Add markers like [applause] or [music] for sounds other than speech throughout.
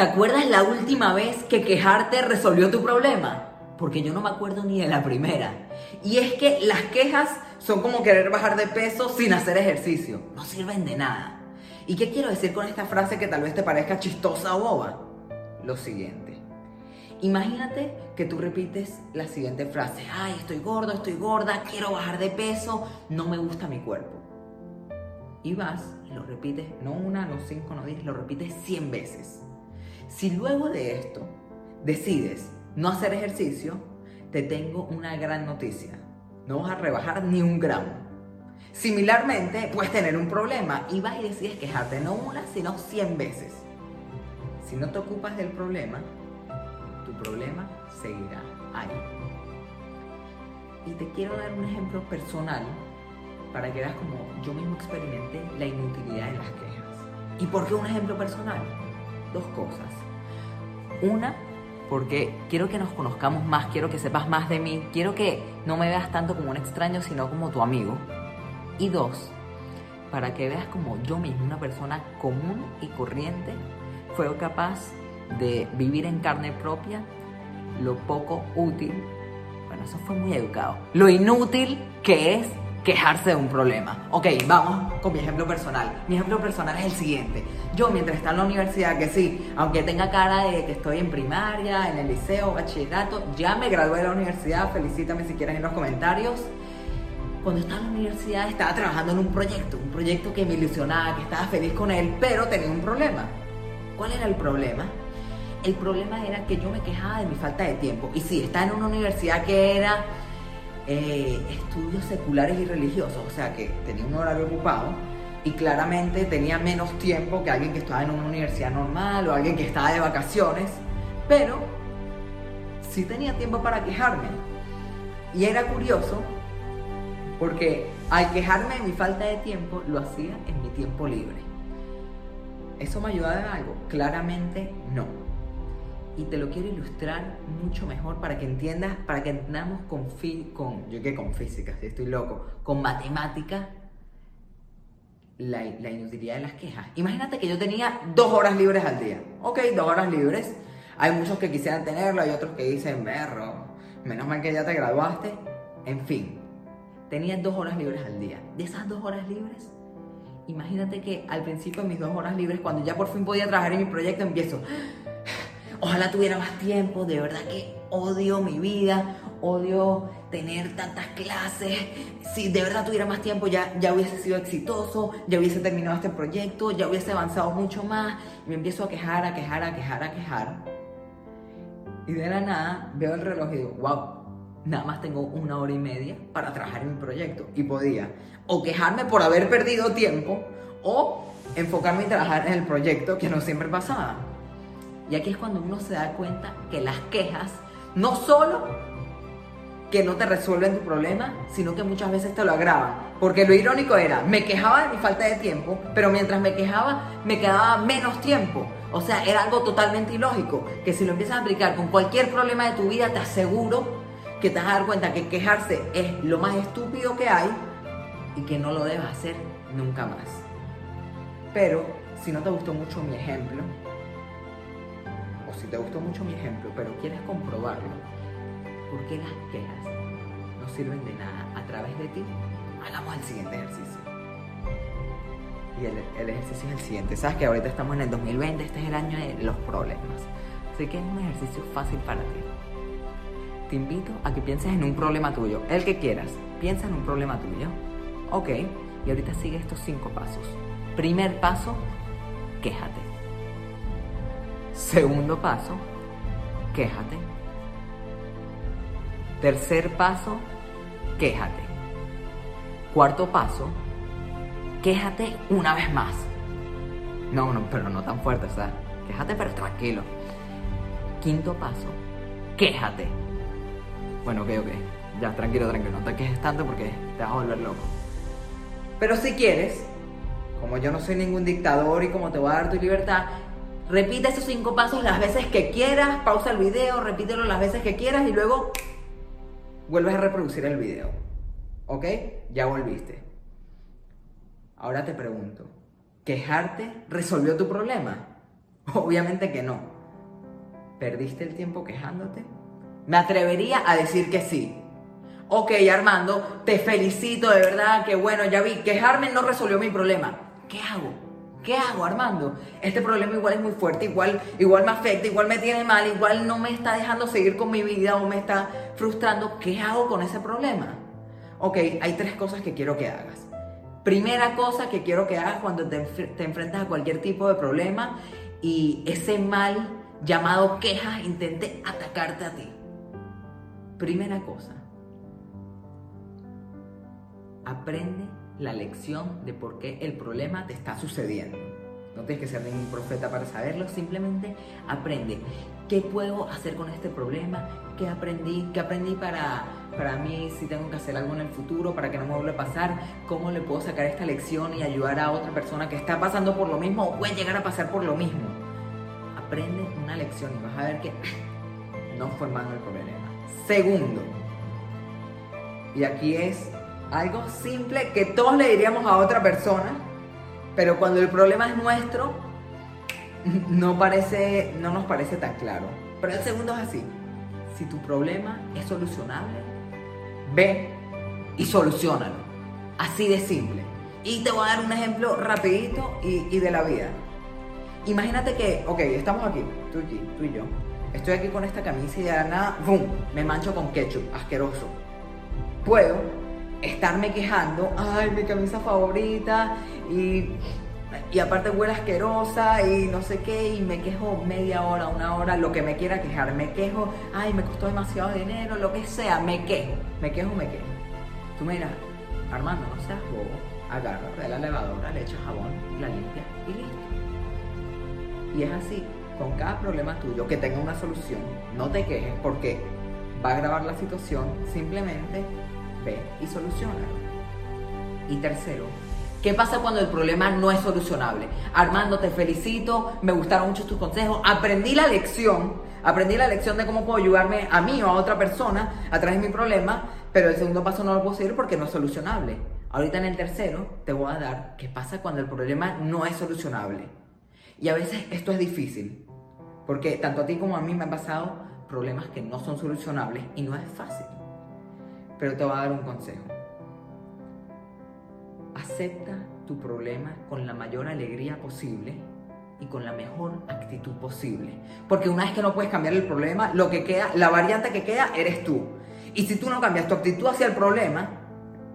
¿Te acuerdas la última vez que quejarte resolvió tu problema? Porque yo no me acuerdo ni de la primera. Y es que las quejas son como querer bajar de peso sin hacer ejercicio. No sirven de nada. ¿Y qué quiero decir con esta frase que tal vez te parezca chistosa o boba? Lo siguiente. Imagínate que tú repites la siguiente frase. Ay, estoy gordo, estoy gorda, quiero bajar de peso, no me gusta mi cuerpo. Y vas y lo repites, no una, no cinco, no diez, lo repites cien veces. Si luego de esto decides no hacer ejercicio, te tengo una gran noticia. No vas a rebajar ni un gramo. Similarmente, puedes tener un problema y vas y decides quejarte no una, sino cien veces. Si no te ocupas del problema, tu problema seguirá ahí. Y te quiero dar un ejemplo personal para que veas como yo mismo experimenté la inutilidad de las quejas. ¿Y por qué un ejemplo personal? Dos cosas. Una, porque quiero que nos conozcamos más, quiero que sepas más de mí, quiero que no me veas tanto como un extraño, sino como tu amigo. Y dos, para que veas como yo mismo, una persona común y corriente, fue capaz de vivir en carne propia lo poco útil, bueno, eso fue muy educado, lo inútil que es quejarse de un problema. Ok, vamos con mi ejemplo personal. Mi ejemplo personal es el siguiente. Yo mientras estaba en la universidad, que sí, aunque tenga cara de que estoy en primaria, en el liceo, bachillerato, ya me gradué de la universidad, felicítame si quieres en los comentarios. Cuando estaba en la universidad estaba trabajando en un proyecto, un proyecto que me ilusionaba, que estaba feliz con él, pero tenía un problema. ¿Cuál era el problema? El problema era que yo me quejaba de mi falta de tiempo. Y sí, estaba en una universidad que era eh, estudios seculares y religiosos, o sea que tenía un horario ocupado y claramente tenía menos tiempo que alguien que estaba en una universidad normal o alguien que estaba de vacaciones, pero sí tenía tiempo para quejarme. Y era curioso porque al quejarme de mi falta de tiempo, lo hacía en mi tiempo libre. ¿Eso me ayudaba en algo? Claramente no y te lo quiero ilustrar mucho mejor para que entiendas, para que entendamos con, con yo que con física, si estoy loco, con matemática, la, la, inutilidad de las quejas. Imagínate que yo tenía dos horas libres al día. Ok, dos horas libres. Hay muchos que quisieran tenerlo, hay otros que dicen, berro, menos mal que ya te graduaste. En fin, tenía dos horas libres al día. De esas dos horas libres, imagínate que al principio de mis dos horas libres, cuando ya por fin podía trabajar en mi proyecto, empiezo, Ojalá tuviera más tiempo, de verdad que odio mi vida, odio tener tantas clases. Si de verdad tuviera más tiempo ya, ya hubiese sido exitoso, ya hubiese terminado este proyecto, ya hubiese avanzado mucho más. Y me empiezo a quejar, a quejar, a quejar, a quejar. Y de la nada veo el reloj y digo, wow, nada más tengo una hora y media para trabajar en mi proyecto. Y podía o quejarme por haber perdido tiempo o enfocarme en trabajar en el proyecto que no siempre pasaba. Y aquí es cuando uno se da cuenta que las quejas no solo que no te resuelven tu problema, sino que muchas veces te lo agravan. Porque lo irónico era, me quejaba de mi falta de tiempo, pero mientras me quejaba, me quedaba menos tiempo. O sea, era algo totalmente ilógico, que si lo empiezas a aplicar con cualquier problema de tu vida, te aseguro que te vas a dar cuenta que quejarse es lo más estúpido que hay y que no lo debes hacer nunca más. Pero, si no te gustó mucho mi ejemplo, si te gustó mucho mi ejemplo, pero quieres comprobarlo, ¿por qué las quejas no sirven de nada a través de ti? Hagamos el siguiente ejercicio. Y el, ejercicio es el siguiente. Sabes que ahorita estamos en el 2020, este es el año de los problemas. Así que es un ejercicio fácil para ti. Te invito a que pienses en un problema tuyo, el que quieras. Piensa en un problema tuyo. Ok, y ahorita sigue estos cinco pasos. Primer paso, quéjate. Segundo paso, quéjate. Tercer paso, quéjate. Cuarto paso, quéjate una vez más. No, no, pero no tan fuerte, o sea, quéjate pero tranquilo. Quinto paso, quéjate. Bueno, ok, ok. Ya, tranquilo, tranquilo. No te quejes tanto porque te vas a volver loco. Pero si quieres, como yo no soy ningún dictador y como te voy a dar tu libertad, Repite esos cinco pasos las veces que quieras, pausa el video, repítelo las veces que quieras y luego vuelves a reproducir el video. ¿Ok? Ya volviste. Ahora te pregunto, ¿quejarte resolvió tu problema? [laughs] Obviamente que no. ¿Perdiste el tiempo quejándote? Me atrevería a decir que sí. Ok, Armando, te felicito de verdad, que bueno, ya vi, quejarme no resolvió mi problema. ¿Qué hago? ¿Qué hago, Armando? Este problema igual es muy fuerte, igual, igual me afecta, igual me tiene mal, igual no me está dejando seguir con mi vida o me está frustrando. ¿Qué hago con ese problema? Ok, hay tres cosas que quiero que hagas. Primera cosa que quiero que hagas cuando te, enfrentas a cualquier tipo de problema y ese mal llamado quejas intente atacarte a ti. Primera cosa, aprende la lección de por qué el problema te está sucediendo. No tienes que ser ningún profeta para saberlo, simplemente aprende. ¿Qué puedo hacer con este problema? ¿Qué aprendí? ¿Qué aprendí para, para mí si tengo que hacer algo en el futuro para que no me vuelva a pasar? ¿Cómo le puedo sacar esta lección y ayudar a otra persona que está pasando por lo mismo o puede llegar a pasar por lo mismo? Aprende una lección y vas a ver que no fue el problema. Segundo, y aquí es algo simple que todos le diríamos a otra persona, pero cuando el problema es nuestro, no, parece, no nos parece tan claro. Pero el segundo es así. Si tu problema es solucionable, ve y solucionalo. Así de simple. Y te voy a dar un ejemplo rapidito y, de la vida. Imagínate que, ok, estamos aquí, tú, tú y yo. Estoy aquí con esta camisa y de nada, ¡bum! Me mancho con ketchup, asqueroso. Puedo estarme quejando, ay, mi camisa favorita y, y aparte huele asquerosa y no sé qué y me quejo media hora, una hora, lo que me quiera quejar, me quejo, ay, me costó demasiado dinero, lo que sea, me quejo, me quejo, me quejo. Tú mira, Armando, no seas bobo, agarra de la lavadora, le echas jabón, la limpia y listo. Y es así, con cada problema tuyo que tenga una solución, no te quejes porque va a agravar la situación, simplemente ve y soluciona. Y tercero, ¿qué pasa cuando el problema no es solucionable? Armando, te felicito, me gustaron mucho tus consejos, aprendí la lección, aprendí la lección de cómo puedo ayudarme a mí o a otra persona a través de mi problema, pero el segundo paso no lo puedo seguir porque no es solucionable. Ahorita en el tercero te voy a dar qué pasa cuando el problema no es solucionable. Y a veces esto es difícil, porque tanto a ti como a mí me han pasado problemas que no son solucionables y no es fácil pero te voy a dar un consejo. Acepta tu problema con la mayor alegría posible y con la mejor actitud posible. Porque una vez que no puedes cambiar el problema, lo que queda, la variante que queda eres tú. Y si tú no cambias tu actitud hacia el problema,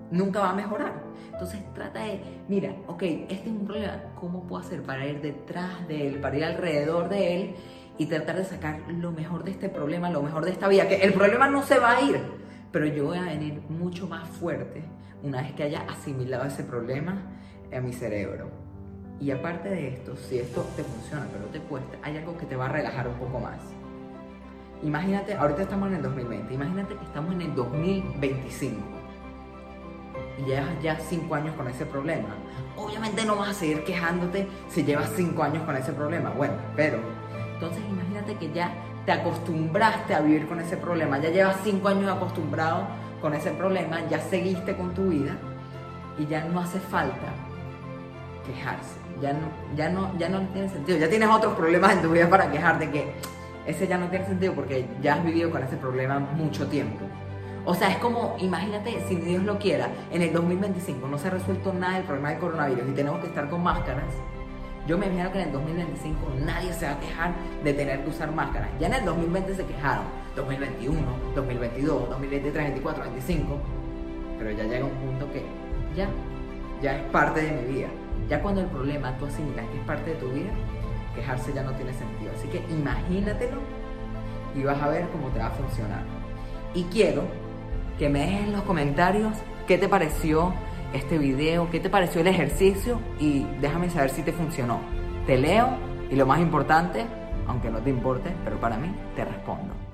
nunca va a mejorar. Entonces trata de, mira, ok, este es un problema, ¿cómo puedo hacer para ir detrás de él, para ir alrededor de él y tratar de sacar lo mejor de este problema, lo mejor de esta vida? Que el problema no se va a ir, pero yo voy a venir mucho más fuerte una vez que haya asimilado ese problema en mi cerebro. Y aparte de esto, si esto te funciona pero te cuesta, hay algo que te va a relajar un poco más. Imagínate, ahorita estamos en el 2020, imagínate que estamos en el 2025 y llevas ya 5 años con ese problema. Obviamente no vas a seguir quejándote si llevas 5 años con ese problema. Bueno, pero entonces imagínate que ya te acostumbraste a vivir con ese problema, ya llevas cinco años acostumbrado con ese problema, ya seguiste con tu vida y ya no hace falta quejarse, ya no, ya no, ya no tiene sentido, ya tienes otros problemas en tu vida para quejarte que ese ya no tiene sentido porque ya has vivido con ese problema mucho tiempo. O sea, es como, imagínate, si Dios lo quiera, en el 2025 no se ha resuelto nada del problema del coronavirus y tenemos que estar con máscaras, yo me imagino que en el 2025 nadie se va a quejar de tener que usar máscaras. Ya en el 2020 se quejaron. 2021, 2022, 2023, 2024, 2025. Pero ya llega un punto que ya, ya es parte de mi vida. Ya cuando el problema tú asimilas que es parte de tu vida, quejarse ya no tiene sentido. Así que imagínatelo y vas a ver cómo te va a funcionar. Y quiero que me dejes en los comentarios qué te pareció este video, qué te pareció el ejercicio y déjame saber si te funcionó. Te leo y lo más importante, aunque no te importe, pero para mí te respondo.